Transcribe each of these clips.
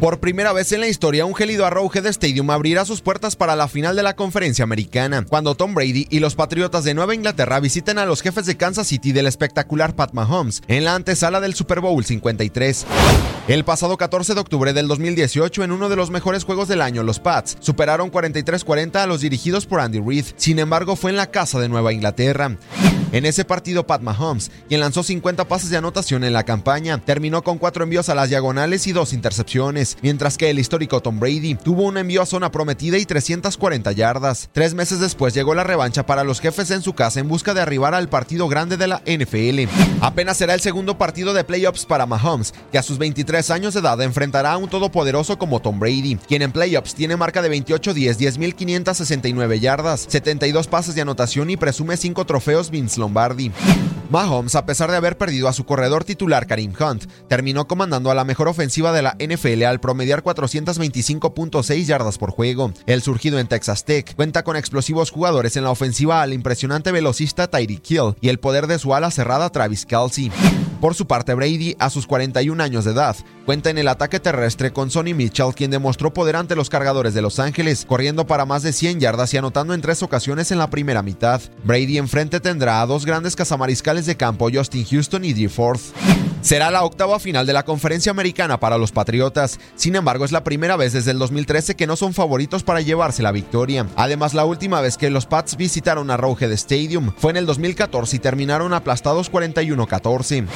Por primera vez en la historia, un gélido Arrowhead Stadium abrirá sus puertas para la final de la conferencia americana, cuando Tom Brady y los Patriotas de Nueva Inglaterra visiten a los jefes de Kansas City del espectacular Pat Mahomes en la antesala del Super Bowl 53. El pasado 14 de octubre del 2018, en uno de los mejores juegos del año, los Pats superaron 43-40 a los dirigidos por Andy Reid. Sin embargo, fue en la casa de Nueva Inglaterra. En ese partido, Pat Mahomes, quien lanzó 50 pases de anotación en la campaña, terminó con cuatro envíos a las diagonales y dos intercepciones, mientras que el histórico Tom Brady tuvo un envío a zona prometida y 340 yardas. Tres meses después llegó la revancha para los jefes en su casa en busca de arribar al partido grande de la NFL. Apenas será el segundo partido de playoffs para Mahomes, que a sus 23 años de edad enfrentará a un todopoderoso como Tom Brady, quien en playoffs tiene marca de 28-10, 10.569 yardas, 72 pases de anotación y presume 5 trofeos Vince Lombardi. Mahomes, a pesar de haber perdido a su corredor titular Karim Hunt, terminó comandando a la mejor ofensiva de la NFL al promediar 425.6 yardas por juego. El surgido en Texas Tech cuenta con explosivos jugadores en la ofensiva al impresionante velocista Tyreek Hill y el poder de su ala cerrada Travis Kelsey. Por su parte, Brady, a sus 41 años de edad, cuenta en el ataque terrestre con Sonny Mitchell, quien demostró poder ante los cargadores de Los Ángeles, corriendo para más de 100 yardas y anotando en tres ocasiones en la primera mitad. Brady enfrente tendrá a dos grandes cazamariscales de campo, Justin Houston y Dee Forth. Será la octava final de la conferencia americana para los Patriotas. Sin embargo, es la primera vez desde el 2013 que no son favoritos para llevarse la victoria. Además, la última vez que los Pats visitaron a Arrowhead Stadium fue en el 2014 y terminaron aplastados 41-14.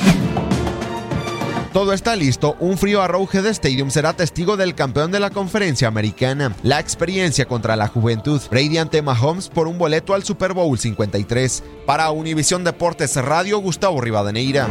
Todo está listo, un frío Arrowhead Stadium será testigo del campeón de la conferencia americana. La experiencia contra la juventud. Brady ante Mahomes por un boleto al Super Bowl 53. Para Univisión Deportes Radio, Gustavo Rivadeneira.